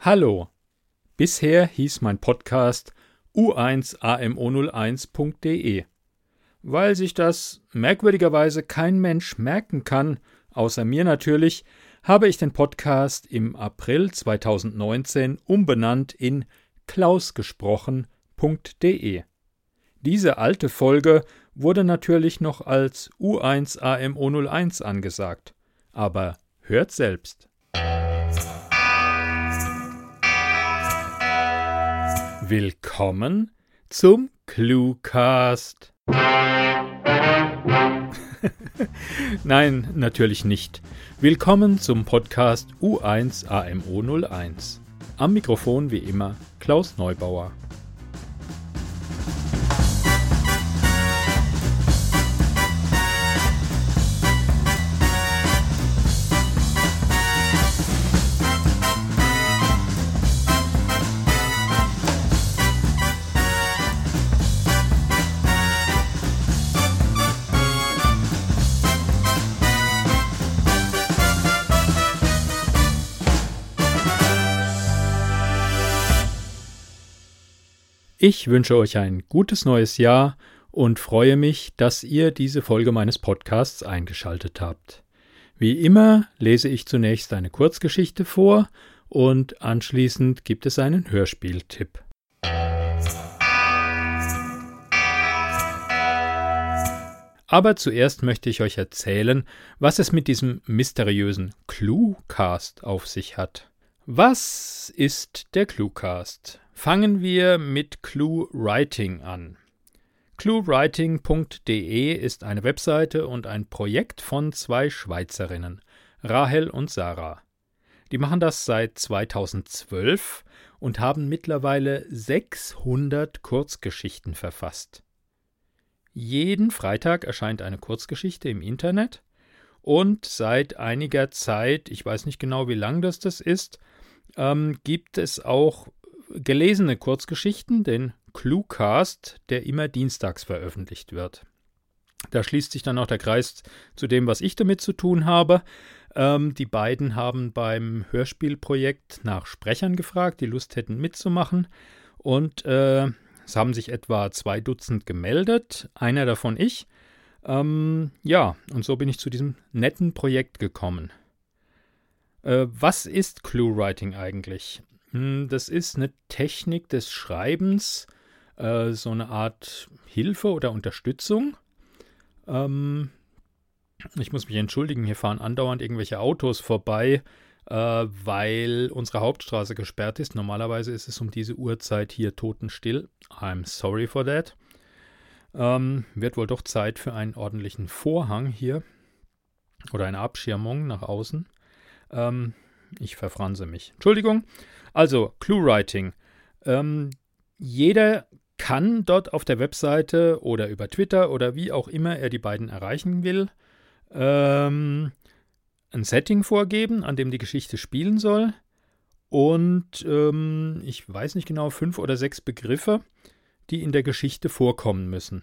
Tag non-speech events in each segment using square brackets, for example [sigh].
Hallo. Bisher hieß mein Podcast u1amo01.de. Weil sich das merkwürdigerweise kein Mensch merken kann, außer mir natürlich, habe ich den Podcast im April 2019 umbenannt in klausgesprochen.de. Diese alte Folge wurde natürlich noch als U1AMO01 angesagt. Aber hört selbst. Willkommen zum Cluecast. [laughs] Nein, natürlich nicht. Willkommen zum Podcast U1 AMO 01. Am Mikrofon wie immer Klaus Neubauer. Ich wünsche euch ein gutes neues Jahr und freue mich, dass ihr diese Folge meines Podcasts eingeschaltet habt. Wie immer lese ich zunächst eine Kurzgeschichte vor und anschließend gibt es einen Hörspieltipp. Aber zuerst möchte ich euch erzählen, was es mit diesem mysteriösen Cluecast auf sich hat. Was ist der Cluecast? Fangen wir mit ClueWriting an. ClueWriting.de ist eine Webseite und ein Projekt von zwei Schweizerinnen, Rahel und Sarah. Die machen das seit 2012 und haben mittlerweile 600 Kurzgeschichten verfasst. Jeden Freitag erscheint eine Kurzgeschichte im Internet und seit einiger Zeit, ich weiß nicht genau, wie lang das das ist, ähm, gibt es auch gelesene Kurzgeschichten, den Cluecast, der immer dienstags veröffentlicht wird. Da schließt sich dann auch der Kreis zu dem, was ich damit zu tun habe. Ähm, die beiden haben beim Hörspielprojekt nach Sprechern gefragt, die Lust hätten mitzumachen. Und äh, es haben sich etwa zwei Dutzend gemeldet, einer davon ich. Ähm, ja, und so bin ich zu diesem netten Projekt gekommen. Äh, was ist Clue-Writing eigentlich? Hm, das ist eine Technik des Schreibens, äh, so eine Art Hilfe oder Unterstützung. Ähm, ich muss mich entschuldigen, hier fahren andauernd irgendwelche Autos vorbei, äh, weil unsere Hauptstraße gesperrt ist. Normalerweise ist es um diese Uhrzeit hier totenstill. I'm sorry for that. Ähm, wird wohl doch Zeit für einen ordentlichen Vorhang hier oder eine Abschirmung nach außen. Ähm, ich verfranse mich. Entschuldigung. Also, Clue-Writing. Ähm, jeder kann dort auf der Webseite oder über Twitter oder wie auch immer er die beiden erreichen will, ähm, ein Setting vorgeben, an dem die Geschichte spielen soll. Und ähm, ich weiß nicht genau, fünf oder sechs Begriffe, die in der Geschichte vorkommen müssen.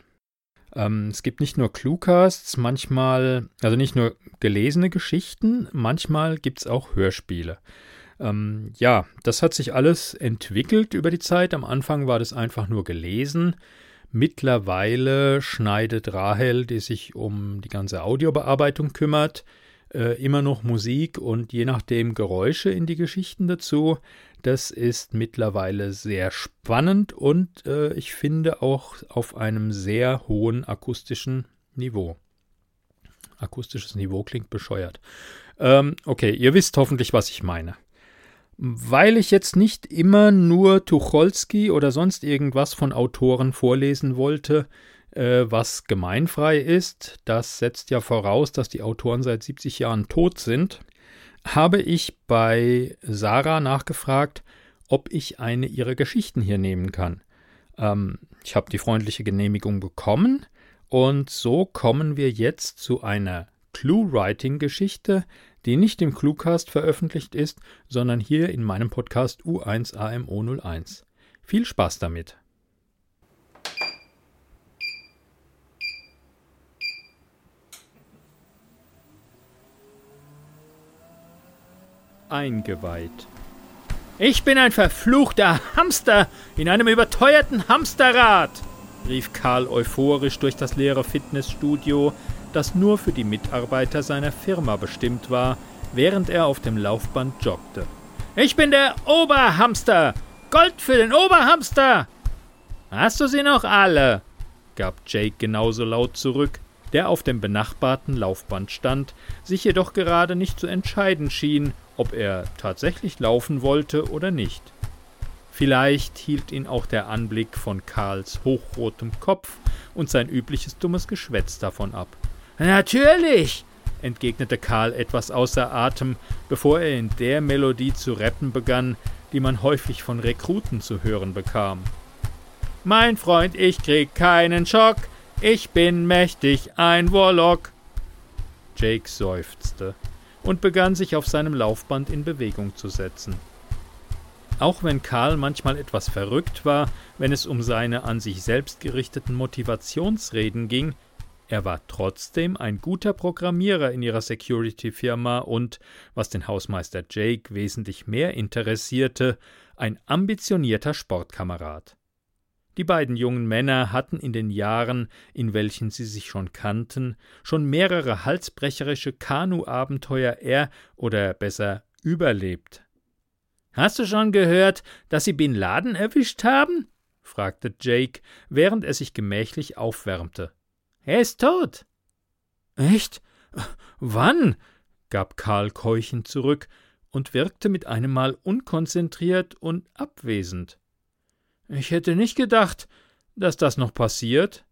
Ähm, es gibt nicht nur Cluecasts, manchmal, also nicht nur gelesene Geschichten, manchmal gibt es auch Hörspiele. Ähm, ja, das hat sich alles entwickelt über die Zeit. Am Anfang war das einfach nur gelesen. Mittlerweile schneidet Rahel, die sich um die ganze Audiobearbeitung kümmert, äh, immer noch Musik und je nachdem Geräusche in die Geschichten dazu. Das ist mittlerweile sehr spannend und äh, ich finde auch auf einem sehr hohen akustischen Niveau. Akustisches Niveau klingt bescheuert. Ähm, okay, ihr wisst hoffentlich, was ich meine. Weil ich jetzt nicht immer nur Tucholsky oder sonst irgendwas von Autoren vorlesen wollte, äh, was gemeinfrei ist, das setzt ja voraus, dass die Autoren seit 70 Jahren tot sind, habe ich bei Sarah nachgefragt, ob ich eine ihrer Geschichten hier nehmen kann. Ähm, ich habe die freundliche Genehmigung bekommen und so kommen wir jetzt zu einer Clue-Writing-Geschichte, die nicht im Cluecast veröffentlicht ist, sondern hier in meinem Podcast U1AMO01. Viel Spaß damit! Eingeweiht Ich bin ein verfluchter Hamster in einem überteuerten Hamsterrad, rief Karl euphorisch durch das leere Fitnessstudio, das nur für die Mitarbeiter seiner Firma bestimmt war, während er auf dem Laufband joggte. Ich bin der Oberhamster! Gold für den Oberhamster! Hast du sie noch alle? gab Jake genauso laut zurück, der auf dem benachbarten Laufband stand, sich jedoch gerade nicht zu entscheiden schien, ob er tatsächlich laufen wollte oder nicht. Vielleicht hielt ihn auch der Anblick von Karls hochrotem Kopf und sein übliches dummes Geschwätz davon ab. Natürlich, entgegnete Karl etwas außer Atem, bevor er in der Melodie zu rappen begann, die man häufig von Rekruten zu hören bekam. Mein Freund, ich krieg keinen Schock, ich bin mächtig ein Warlock. Jake seufzte und begann sich auf seinem Laufband in Bewegung zu setzen. Auch wenn Karl manchmal etwas verrückt war, wenn es um seine an sich selbst gerichteten Motivationsreden ging, er war trotzdem ein guter Programmierer in ihrer Security-Firma und, was den Hausmeister Jake wesentlich mehr interessierte, ein ambitionierter Sportkamerad. Die beiden jungen Männer hatten in den Jahren, in welchen sie sich schon kannten, schon mehrere halsbrecherische Kanu-Abenteuer er oder besser überlebt. Hast du schon gehört, dass sie Bin Laden erwischt haben? fragte Jake, während er sich gemächlich aufwärmte. Er ist tot. Echt? Wann? gab Karl keuchend zurück und wirkte mit einem Mal unkonzentriert und abwesend. Ich hätte nicht gedacht, dass das noch passiert.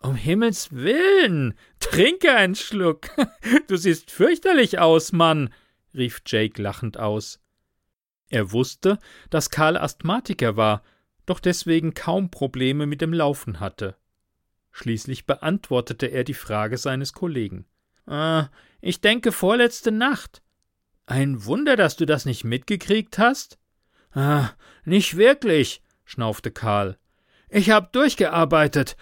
Um Himmels willen, trinke einen Schluck. [laughs] Du siehst fürchterlich aus, Mann, rief Jake lachend aus. Er wusste, dass Karl Asthmatiker war, doch deswegen kaum Probleme mit dem Laufen hatte. Schließlich beantwortete er die Frage seines Kollegen. Äh, ich denke vorletzte Nacht. Ein Wunder, dass du das nicht mitgekriegt hast? Ah, nicht wirklich, schnaufte Karl. Ich hab durchgearbeitet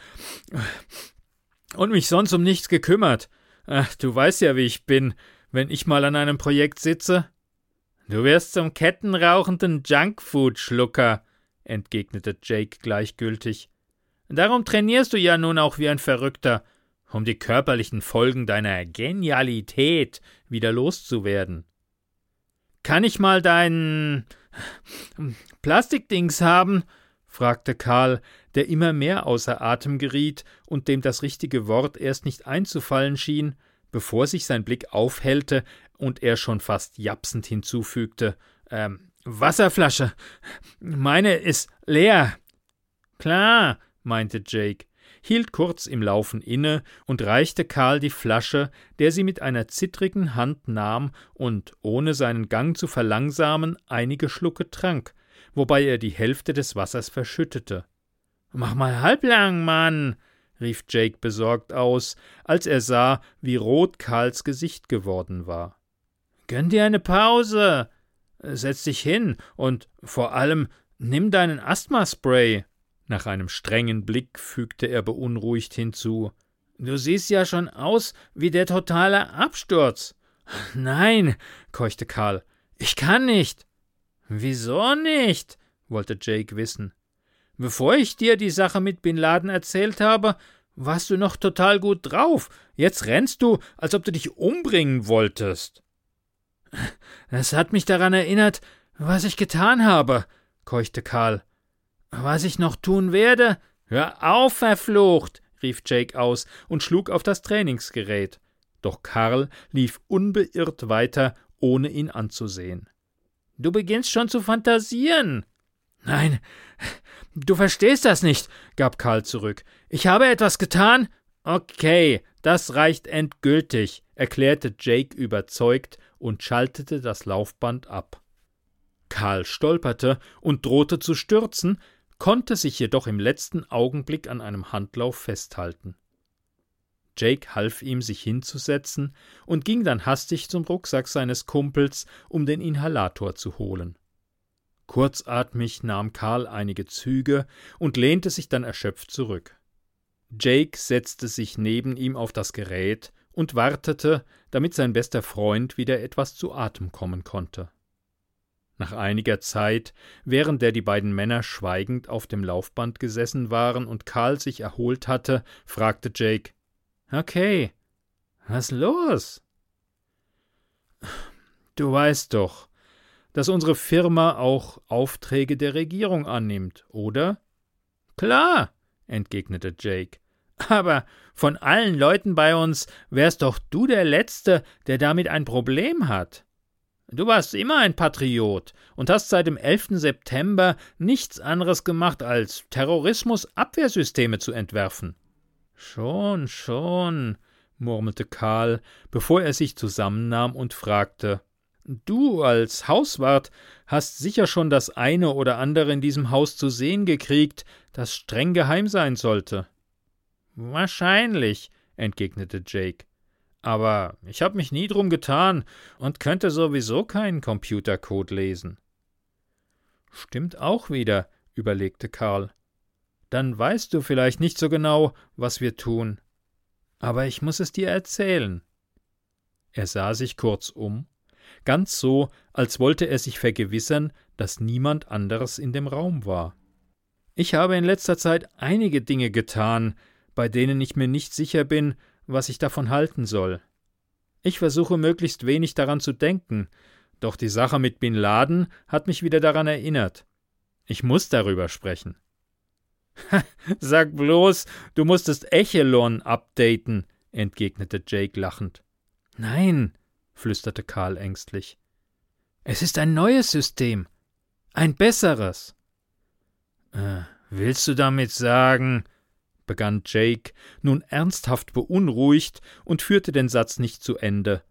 und mich sonst um nichts gekümmert. Ach, du weißt ja, wie ich bin, wenn ich mal an einem Projekt sitze. Du wirst zum kettenrauchenden Junkfood-Schlucker, entgegnete Jake gleichgültig. Darum trainierst du ja nun auch wie ein Verrückter, um die körperlichen Folgen deiner Genialität wieder loszuwerden. Kann ich mal dein Plastikdings haben? fragte Karl, der immer mehr außer Atem geriet und dem das richtige Wort erst nicht einzufallen schien, bevor sich sein Blick aufhellte und er schon fast japsend hinzufügte ähm, Wasserflasche. Meine ist leer. Klar, meinte Jake, hielt kurz im Laufen inne und reichte Karl die Flasche, der sie mit einer zittrigen Hand nahm und, ohne seinen Gang zu verlangsamen, einige Schlucke trank, wobei er die Hälfte des Wassers verschüttete. Mach mal halblang, Mann, rief Jake besorgt aus, als er sah, wie rot Karls Gesicht geworden war. Gönn dir eine Pause. Setz dich hin und vor allem nimm deinen Asthmaspray. Nach einem strengen Blick fügte er beunruhigt hinzu. Du siehst ja schon aus wie der totale Absturz. Nein, keuchte Karl. Ich kann nicht. Wieso nicht? wollte Jake wissen. Bevor ich dir die Sache mit Bin Laden erzählt habe, warst du noch total gut drauf. Jetzt rennst du, als ob du dich umbringen wolltest. Das hat mich daran erinnert, was ich getan habe, keuchte Karl. Was ich noch tun werde? Hör auf, verflucht! rief Jake aus und schlug auf das Trainingsgerät. Doch Karl lief unbeirrt weiter, ohne ihn anzusehen. Du beginnst schon zu fantasieren. Nein, du verstehst das nicht, gab Karl zurück. Ich habe etwas getan. Okay, das reicht endgültig, erklärte Jake überzeugt und schaltete das Laufband ab. Karl stolperte und drohte zu stürzen, konnte sich jedoch im letzten Augenblick an einem Handlauf festhalten. Jake half ihm, sich hinzusetzen und ging dann hastig zum Rucksack seines Kumpels, um den Inhalator zu holen. Kurzatmig nahm Karl einige Züge und lehnte sich dann erschöpft zurück. Jake setzte sich neben ihm auf das Gerät und wartete, damit sein bester Freund wieder etwas zu Atem kommen konnte. Nach einiger Zeit, während der die beiden Männer schweigend auf dem Laufband gesessen waren und Karl sich erholt hatte, fragte Jake Okay, was los? Du weißt doch, dass unsere Firma auch Aufträge der Regierung annimmt, oder? Klar, entgegnete Jake. Aber von allen Leuten bei uns wärst doch du der Letzte, der damit ein Problem hat. Du warst immer ein Patriot und hast seit dem 11. September nichts anderes gemacht, als Terrorismus-Abwehrsysteme zu entwerfen. Schon, schon, murmelte Karl, bevor er sich zusammennahm und fragte Du als Hauswart hast sicher schon das eine oder andere in diesem Haus zu sehen gekriegt, das streng geheim sein sollte. Wahrscheinlich, entgegnete Jake. Aber ich habe mich nie drum getan und könnte sowieso keinen Computercode lesen. Stimmt auch wieder, überlegte Karl. Dann weißt du vielleicht nicht so genau, was wir tun. Aber ich muss es dir erzählen. Er sah sich kurz um, ganz so, als wollte er sich vergewissern, dass niemand anderes in dem Raum war. Ich habe in letzter Zeit einige Dinge getan, bei denen ich mir nicht sicher bin, was ich davon halten soll. Ich versuche möglichst wenig daran zu denken, doch die Sache mit Bin Laden hat mich wieder daran erinnert. Ich muss darüber sprechen. [laughs] Sag bloß, du musstest Echelon updaten, entgegnete Jake lachend. Nein, flüsterte Karl ängstlich. Es ist ein neues System. Ein besseres. Äh, willst du damit sagen, begann Jake, nun ernsthaft beunruhigt und führte den Satz nicht zu Ende.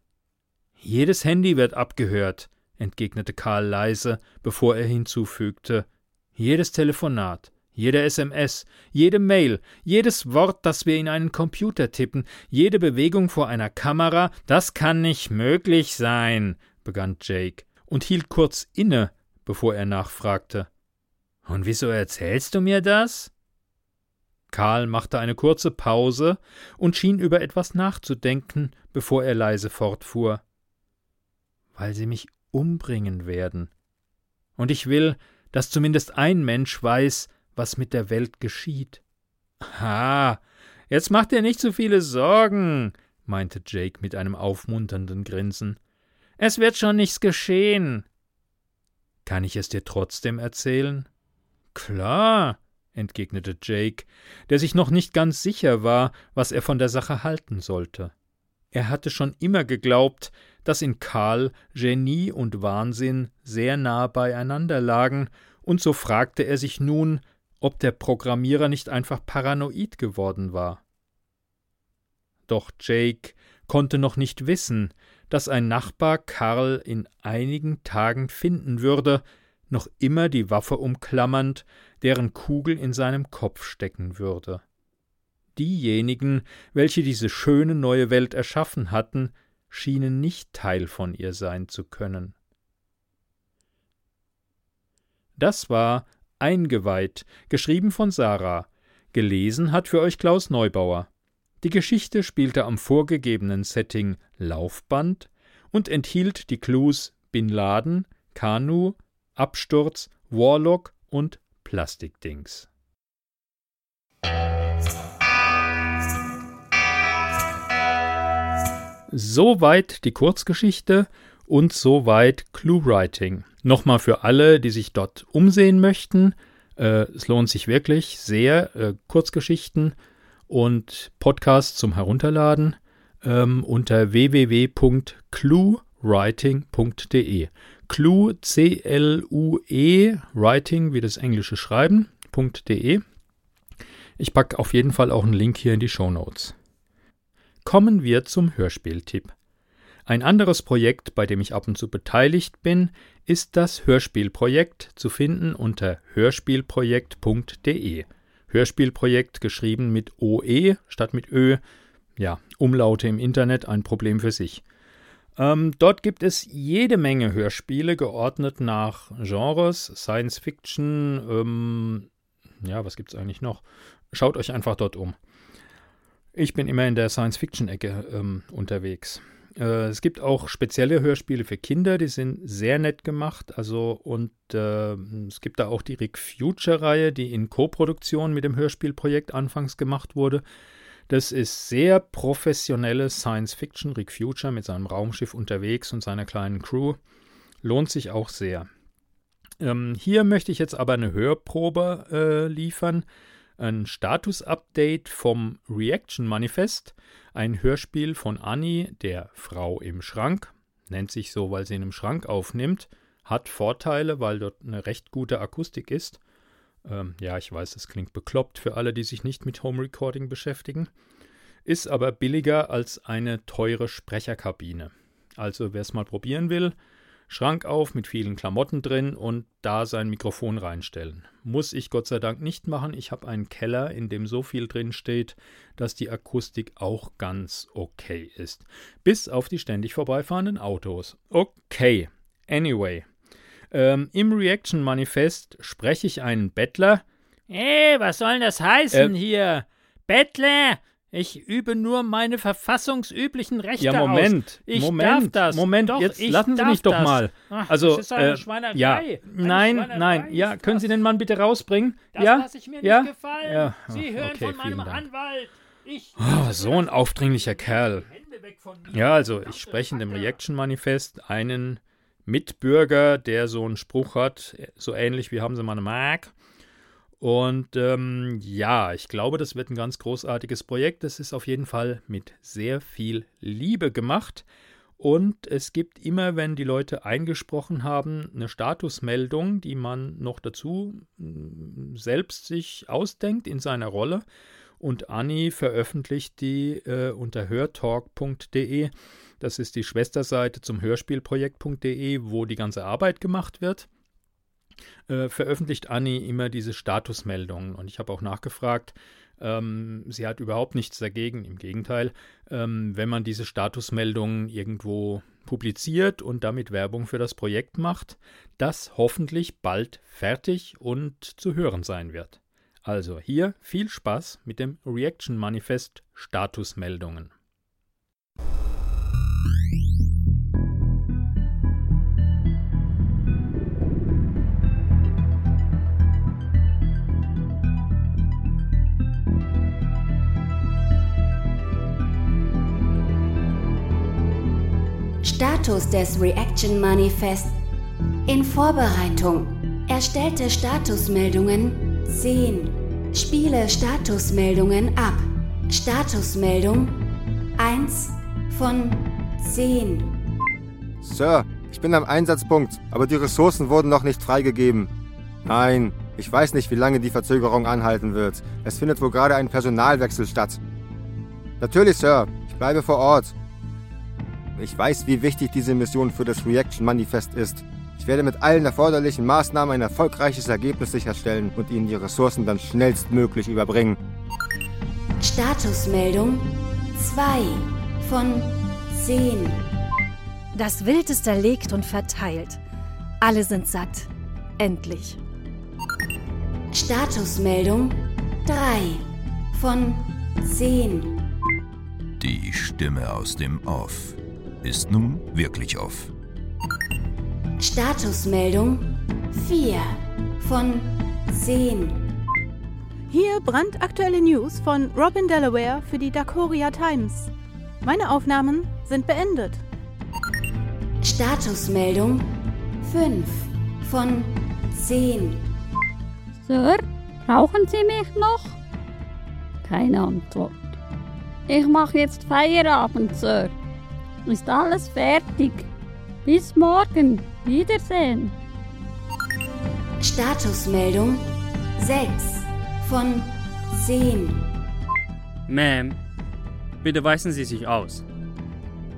Jedes Handy wird abgehört, entgegnete Karl leise, bevor er hinzufügte. Jedes Telefonat, jede SMS, jede Mail, jedes Wort, das wir in einen Computer tippen, jede Bewegung vor einer Kamera, das kann nicht möglich sein, begann Jake und hielt kurz inne, bevor er nachfragte. Und wieso erzählst du mir das? Karl machte eine kurze Pause und schien über etwas nachzudenken, bevor er leise fortfuhr. Weil sie mich umbringen werden. Und ich will, dass zumindest ein Mensch weiß, was mit der Welt geschieht. Ha, jetzt macht dir nicht so viele Sorgen, meinte Jake mit einem aufmunternden Grinsen. Es wird schon nichts geschehen. Kann ich es dir trotzdem erzählen? Klar, entgegnete Jake, der sich noch nicht ganz sicher war, was er von der Sache halten sollte. Er hatte schon immer geglaubt, dass in Karl Genie und Wahnsinn sehr nah beieinander lagen, und so fragte er sich nun, ob der Programmierer nicht einfach paranoid geworden war. Doch Jake konnte noch nicht wissen, dass ein Nachbar Karl in einigen Tagen finden würde, noch immer die Waffe umklammernd, deren Kugel in seinem Kopf stecken würde. Diejenigen, welche diese schöne neue Welt erschaffen hatten, schienen nicht Teil von ihr sein zu können. Das war Eingeweiht, geschrieben von Sarah. Gelesen hat für euch Klaus Neubauer. Die Geschichte spielte am vorgegebenen Setting Laufband und enthielt die Clues Bin Laden, Kanu, Absturz, Warlock und Plastikdings. Soweit die Kurzgeschichte und soweit Clue-Writing. Nochmal für alle, die sich dort umsehen möchten. Äh, es lohnt sich wirklich sehr. Äh, Kurzgeschichten und Podcasts zum Herunterladen ähm, unter www.cluewriting.de. Clue, C-L-U-E, Writing, wie das englische Schreiben.de. Ich packe auf jeden Fall auch einen Link hier in die Show Notes. Kommen wir zum Hörspieltipp. Ein anderes Projekt, bei dem ich ab und zu beteiligt bin, ist das Hörspielprojekt, zu finden unter hörspielprojekt.de. Hörspielprojekt geschrieben mit OE statt mit Ö. Ja, Umlaute im Internet ein Problem für sich. Ähm, dort gibt es jede Menge Hörspiele, geordnet nach Genres, Science Fiction, ähm, ja, was gibt es eigentlich noch? Schaut euch einfach dort um. Ich bin immer in der Science-Fiction-Ecke ähm, unterwegs. Äh, es gibt auch spezielle Hörspiele für Kinder, die sind sehr nett gemacht. Also und äh, es gibt da auch die Rick Future-Reihe, die in Co-Produktion mit dem Hörspielprojekt anfangs gemacht wurde. Das ist sehr professionelle Science Fiction. Rick Future mit seinem Raumschiff unterwegs und seiner kleinen Crew. Lohnt sich auch sehr. Ähm, hier möchte ich jetzt aber eine Hörprobe äh, liefern. Ein Status-Update vom Reaction Manifest. Ein Hörspiel von Annie, der Frau im Schrank. Nennt sich so, weil sie ihn im Schrank aufnimmt. Hat Vorteile, weil dort eine recht gute Akustik ist. Ähm, ja, ich weiß, es klingt bekloppt für alle, die sich nicht mit Home Recording beschäftigen. Ist aber billiger als eine teure Sprecherkabine. Also wer es mal probieren will, Schrank auf mit vielen Klamotten drin und da sein Mikrofon reinstellen. Muss ich Gott sei Dank nicht machen. Ich habe einen Keller, in dem so viel drin steht, dass die Akustik auch ganz okay ist. Bis auf die ständig vorbeifahrenden Autos. Okay. Anyway. Ähm, Im Reaction Manifest spreche ich einen Bettler. Hey, was soll denn das heißen äh, hier? Bettler, ich übe nur meine verfassungsüblichen Rechte Ja, Moment, aus. Ich Moment, darf das. Moment, doch, jetzt lassen Sie mich doch das. mal. Ach, also, das ist eine äh, Schweinerei. ja, Eine nein, Schweinerei nein, ja, ist können das. Sie den Mann bitte rausbringen? Das ja, lasse ich mir ja, nicht gefallen. ja. Sie Oh, hören okay, von meinem. Anwalt. Ich Oh, so ein aufdringlicher Kerl. Ja, also ich spreche in dem Reaction Manifest einen Mitbürger, der so einen Spruch hat, so ähnlich wie haben Sie mal eine Mark. Und ähm, ja, ich glaube, das wird ein ganz großartiges Projekt. Das ist auf jeden Fall mit sehr viel Liebe gemacht. Und es gibt immer, wenn die Leute eingesprochen haben, eine Statusmeldung, die man noch dazu mm, selbst sich ausdenkt in seiner Rolle. Und Anni veröffentlicht die äh, unter hörtalk.de. Das ist die Schwesterseite zum Hörspielprojekt.de, wo die ganze Arbeit gemacht wird äh, veröffentlicht Anni immer diese Statusmeldungen. Und ich habe auch nachgefragt, ähm, sie hat überhaupt nichts dagegen. Im Gegenteil, ähm, wenn man diese Statusmeldungen irgendwo publiziert und damit Werbung für das Projekt macht, das hoffentlich bald fertig und zu hören sein wird. Also hier viel Spaß mit dem Reaction Manifest Statusmeldungen. Status des Reaction Manifest. In Vorbereitung. Erstellte Statusmeldungen 10. Spiele Statusmeldungen ab. Statusmeldung 1 von 10. Sir, ich bin am Einsatzpunkt, aber die Ressourcen wurden noch nicht freigegeben. Nein, ich weiß nicht, wie lange die Verzögerung anhalten wird. Es findet wohl gerade ein Personalwechsel statt. Natürlich, Sir, ich bleibe vor Ort. Ich weiß, wie wichtig diese Mission für das Reaction Manifest ist. Ich werde mit allen erforderlichen Maßnahmen ein erfolgreiches Ergebnis sicherstellen und Ihnen die Ressourcen dann schnellstmöglich überbringen. Statusmeldung 2 von 10. Das Wild ist erlegt und verteilt. Alle sind satt. Endlich. Statusmeldung 3 von 10. Die Stimme aus dem Off ist nun wirklich off. Statusmeldung 4 von 10. Hier brandaktuelle News von Robin Delaware für die Dakoria Times. Meine Aufnahmen sind beendet. Statusmeldung 5 von 10. Sir, brauchen Sie mich noch? Keine Antwort. Ich mache jetzt Feierabend, Sir. Ist alles fertig. Bis morgen. Wiedersehen. Statusmeldung 6 von 10. Ma'am, bitte weisen Sie sich aus.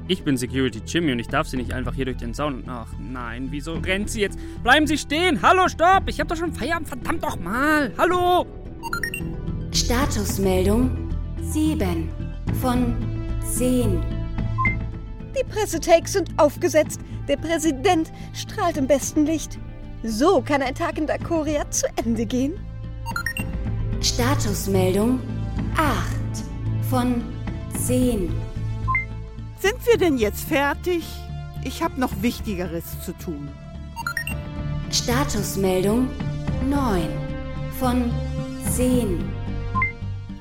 Ich bin Security Jimmy und ich darf Sie nicht einfach hier durch den Zaun. Ach nein, wieso rennt sie jetzt? Bleiben Sie stehen! Hallo, stopp! Ich hab doch schon Feierabend, verdammt doch mal! Hallo! Statusmeldung 7 von 10. Die Pressetakes sind aufgesetzt. Der Präsident strahlt im besten Licht. So kann ein Tag in Dakoria zu Ende gehen. Statusmeldung 8 von 10. Sind wir denn jetzt fertig? Ich habe noch Wichtigeres zu tun. Statusmeldung 9 von 10.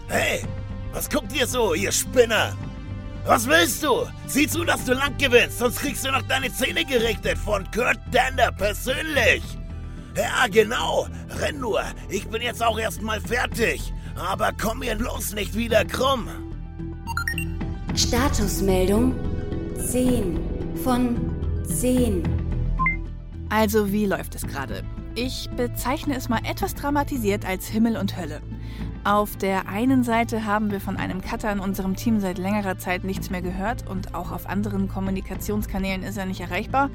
Hey, was guckt ihr so, ihr Spinner? Was willst du? Sieh zu, dass du lang gewinnst, sonst kriegst du noch deine Zähne gerichtet von Kurt Dander persönlich. Ja, genau. Renn nur. Ich bin jetzt auch erstmal fertig. Aber komm mir bloß nicht wieder krumm. Statusmeldung 10 von 10. Also, wie läuft es gerade? Ich bezeichne es mal etwas dramatisiert als Himmel und Hölle. Auf der einen Seite haben wir von einem Cutter in unserem Team seit längerer Zeit nichts mehr gehört und auch auf anderen Kommunikationskanälen ist er nicht erreichbar.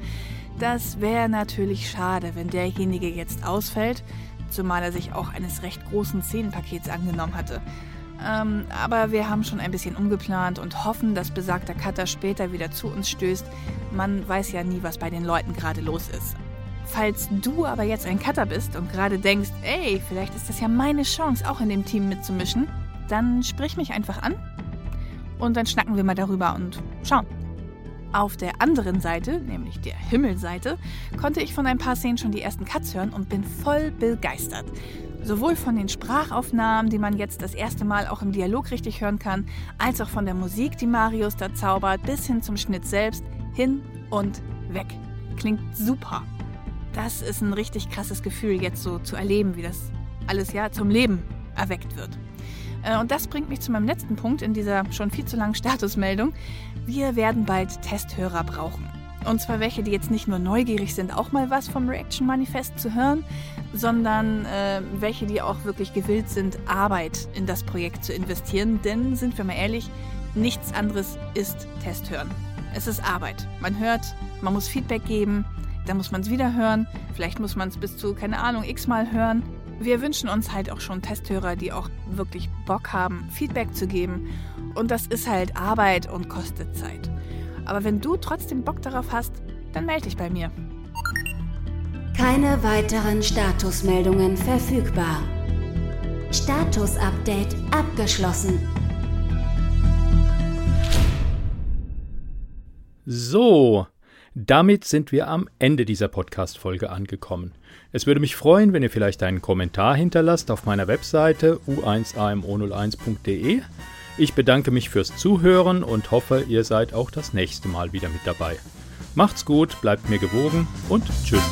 Das wäre natürlich schade, wenn derjenige jetzt ausfällt, zumal er sich auch eines recht großen Szenenpakets angenommen hatte. Ähm, aber wir haben schon ein bisschen umgeplant und hoffen, dass besagter Cutter später wieder zu uns stößt. Man weiß ja nie, was bei den Leuten gerade los ist. Falls du aber jetzt ein Cutter bist und gerade denkst, ey, vielleicht ist das ja meine Chance, auch in dem Team mitzumischen, dann sprich mich einfach an und dann schnacken wir mal darüber und schauen. Auf der anderen Seite, nämlich der Himmelseite, konnte ich von ein paar Szenen schon die ersten Cuts hören und bin voll begeistert. Sowohl von den Sprachaufnahmen, die man jetzt das erste Mal auch im Dialog richtig hören kann, als auch von der Musik, die Marius da zaubert, bis hin zum Schnitt selbst, hin und weg. Klingt super. Das ist ein richtig krasses Gefühl, jetzt so zu erleben, wie das alles ja zum Leben erweckt wird. Äh, und das bringt mich zu meinem letzten Punkt in dieser schon viel zu langen Statusmeldung. Wir werden bald Testhörer brauchen. Und zwar welche, die jetzt nicht nur neugierig sind, auch mal was vom Reaction Manifest zu hören, sondern äh, welche, die auch wirklich gewillt sind, Arbeit in das Projekt zu investieren. Denn, sind wir mal ehrlich, nichts anderes ist Testhören. Es ist Arbeit. Man hört, man muss Feedback geben, dann muss man es wieder hören, vielleicht muss man es bis zu, keine Ahnung, x-mal hören. Wir wünschen uns halt auch schon Testhörer, die auch wirklich Bock haben, Feedback zu geben. Und das ist halt Arbeit und kostet Zeit. Aber wenn du trotzdem Bock darauf hast, dann melde dich bei mir. Keine weiteren Statusmeldungen verfügbar. Status-Update abgeschlossen. So, damit sind wir am Ende dieser Podcast-Folge angekommen. Es würde mich freuen, wenn ihr vielleicht einen Kommentar hinterlasst auf meiner Webseite u1amo01.de. Ich bedanke mich fürs Zuhören und hoffe, ihr seid auch das nächste Mal wieder mit dabei. Macht's gut, bleibt mir gewogen und tschüss.